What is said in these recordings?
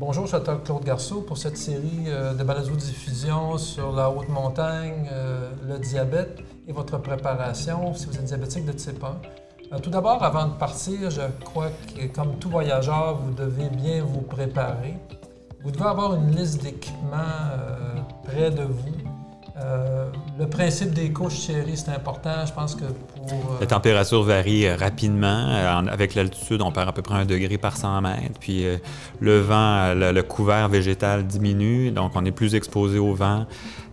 Bonjour, je suis Claude Garceau pour cette série euh, de balado-diffusion sur la haute montagne, euh, le diabète et votre préparation si vous êtes diabétique de type 1. Euh, tout d'abord, avant de partir, je crois que comme tout voyageur, vous devez bien vous préparer. Vous devez avoir une liste d'équipements près de vous le principe des couches chéries, c'est important. Je pense que pour. Euh, La température varie euh, rapidement. avec l'altitude, on perd à peu près un degré par 100 mètres. Puis le vent, le, couvert végétal diminue, donc on est plus exposé au vent.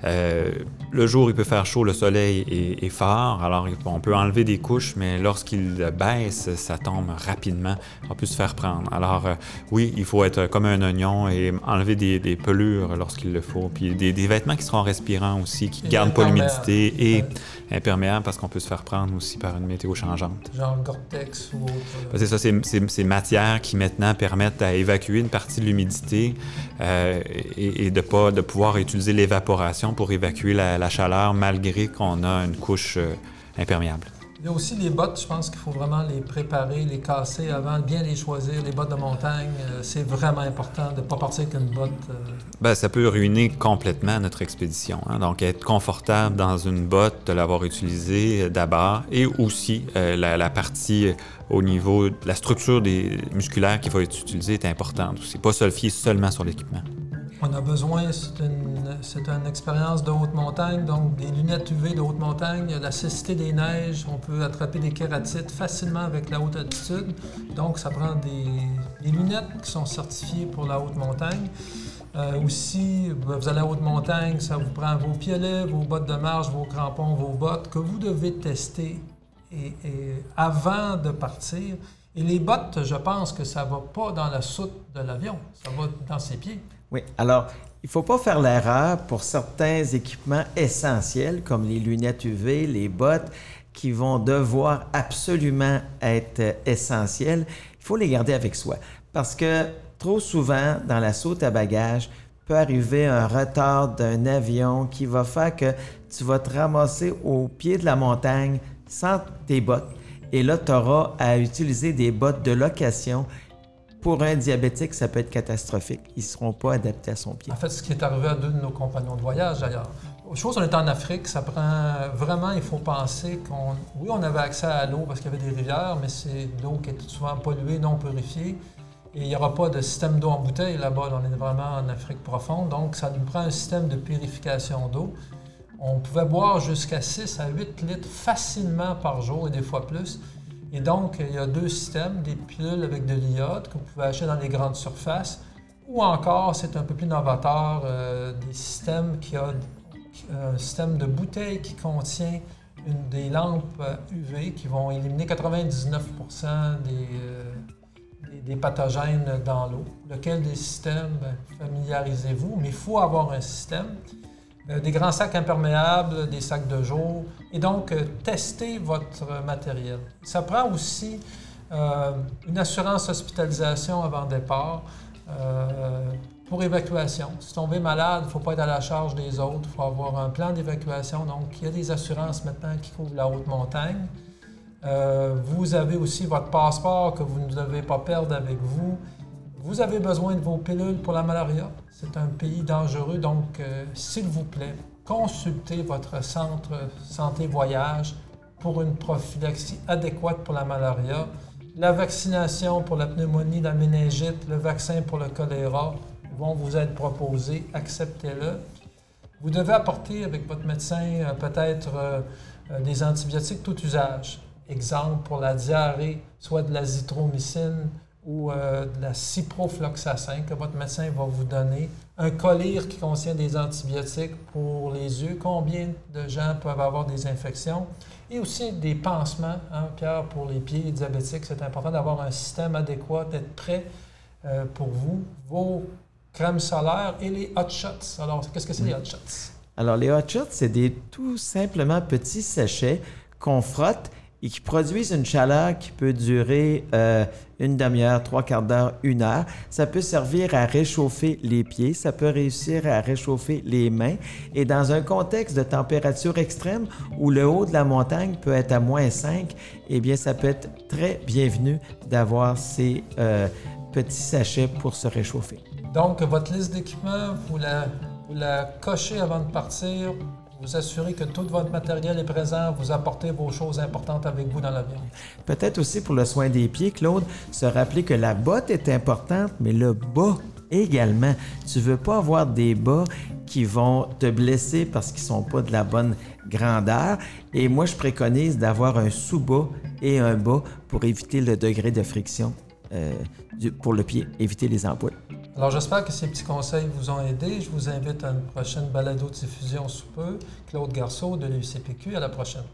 Le jour, il peut faire chaud, le soleil est, fort. Alors, on peut enlever des couches, mais lorsqu'il baisse, ça tombe rapidement. On peut se faire prendre. Alors, oui, il faut être comme un oignon et enlever des, pelures lorsqu'il le faut. Puis des, des vêtements qui seront respirants aussi qui ne gardent pas l'humidité et imperméable parce qu'on peut se faire prendre aussi par une météo changeante. Genre Gore-Tex ou autre. C'est ça, c'est ces matières qui maintenant permettent à évacuer une partie de l'humidité euh, et, de, pas, de pouvoir utiliser l'évaporation pour évacuer la, chaleur malgré qu'on a une couche euh, imperméable. Il y a aussi les bottes, je pense qu'il faut vraiment les préparer, les casser avant, bien les choisir. Les bottes de montagne, euh, c'est vraiment important de ne pas partir avec une botte. Euh. Ben, ça peut ruiner complètement notre expédition. Hein. Donc, être confortable dans une botte, de l'avoir utilisée euh, d'abord, et aussi la, partie au niveau de la structure des musculaires qui va être utilisée est importante aussi. Pas se fier seulement sur l'équipement. On a besoin, c'est une, expérience de haute montagne, donc des lunettes UV de haute montagne, la cécité des neiges, on peut attraper des kératites facilement avec la haute altitude. Donc, ça prend des, lunettes qui sont certifiées pour la haute montagne. Euh, aussi, ben, vous allez à haute montagne, ça vous prend vos piolets, vos bottes de marche, vos crampons, vos bottes que vous devez tester et, avant de partir. Et les bottes, je pense que ça ne va pas dans la soute de l'avion, ça va dans ses pieds. Oui, alors il ne faut pas faire l'erreur pour certains équipements essentiels comme les lunettes UV, les bottes, qui vont devoir absolument être essentiels. Il faut les garder avec soi parce que trop souvent, dans la saute à bagages, peut arriver un retard d'un avion qui va faire que tu vas te ramasser au pied de la montagne sans tes bottes. Et là, tu auras à utiliser des bottes de location pour un diabétique, ça peut être catastrophique. Ils ne seront pas adaptés à son pied. En fait, ce qui est arrivé à deux de nos compagnons de voyage, d'ailleurs. Chose, on est en Afrique, ça prend vraiment, il faut penser qu'on. Oui, on avait accès à l'eau parce qu'il y avait des rivières, mais c'est l'eau qui est souvent polluée, non purifiée. Et il n'y aura pas de système d'eau en bouteille là-bas. On est vraiment en Afrique profonde, donc ça nous prend un système de purification d'eau. On pouvait boire jusqu'à 6 à 8 litres facilement par jour et des fois plus. Et donc, il y a deux systèmes, des pilules avec de l'iode que vous pouvez acheter dans les grandes surfaces, ou encore, c'est un peu plus novateur, euh, des systèmes qui ont un système de bouteille qui contient des lampes UV qui vont éliminer 99 euh, des, des, pathogènes dans l'eau. Lequel des systèmes, ben, familiarisez-vous, mais il faut avoir un système. Euh, des grands sacs imperméables, des sacs de jour, et donc euh, tester votre matériel. Ça prend aussi euh, une assurance hospitalisation avant départ pour évacuation. Si tombez malade, il ne faut pas être à la charge des autres, il faut avoir un plan d'évacuation. Donc, il y a des assurances maintenant qui couvrent la haute montagne. vous avez aussi votre passeport que vous ne devez pas perdre avec vous. Vous avez besoin de vos pilules pour la malaria. C'est un pays dangereux, donc euh, s'il vous plaît, consultez votre centre santé voyage pour une prophylaxie adéquate pour la malaria. La vaccination pour la pneumonie, la méningite, le vaccin pour le choléra vont vous être proposés. Acceptez-le. Vous devez apporter avec votre médecin euh, peut-être euh, des antibiotiques tout usage. Exemple pour la diarrhée, soit de l'azithromycine, ou euh, de la ciprofloxacin que votre médecin va vous donner, un collyre qui contient des antibiotiques pour les yeux, combien de gens peuvent avoir des infections, et aussi des pansements, hein, Pierre, pour les pieds diabétiques. C'est important d'avoir un système adéquat, d'être prêt euh, pour vous, vos crèmes solaires et les hot shots. Alors, qu'est-ce que c'est les hot shots? Alors, les hot shots, c'est des tout simplement petits sachets qu'on frotte et qui produisent une chaleur qui peut durer euh, une demi-heure, trois quarts d'heure, une heure. Ça peut servir à réchauffer les pieds, ça peut réussir à réchauffer les mains. Et dans un contexte de température extrême où le haut de la montagne peut être à moins 5, eh bien, ça peut être très bienvenu d'avoir ces euh, petits sachets pour se réchauffer. Donc, votre liste d'équipements, vous la, vous la cochez avant de partir. Vous assurez que tout votre matériel est présent, vous apportez vos choses importantes avec vous dans l'avion. Peut-être aussi pour le soin des pieds, Claude, se rappeler que la botte est importante, mais le bas également. Tu veux pas avoir des bas qui vont te blesser parce qu'ils sont pas de la bonne grandeur. Et moi, je préconise d'avoir un sous-bas et un bas pour éviter le degré de friction euh, pour le pied, éviter les ampoules. Alors, j'espère que ces petits conseils vous ont aidé. Je vous invite à une prochaine balado de diffusion sous peu. Claude Garceau de l'UCPQ. À la prochaine.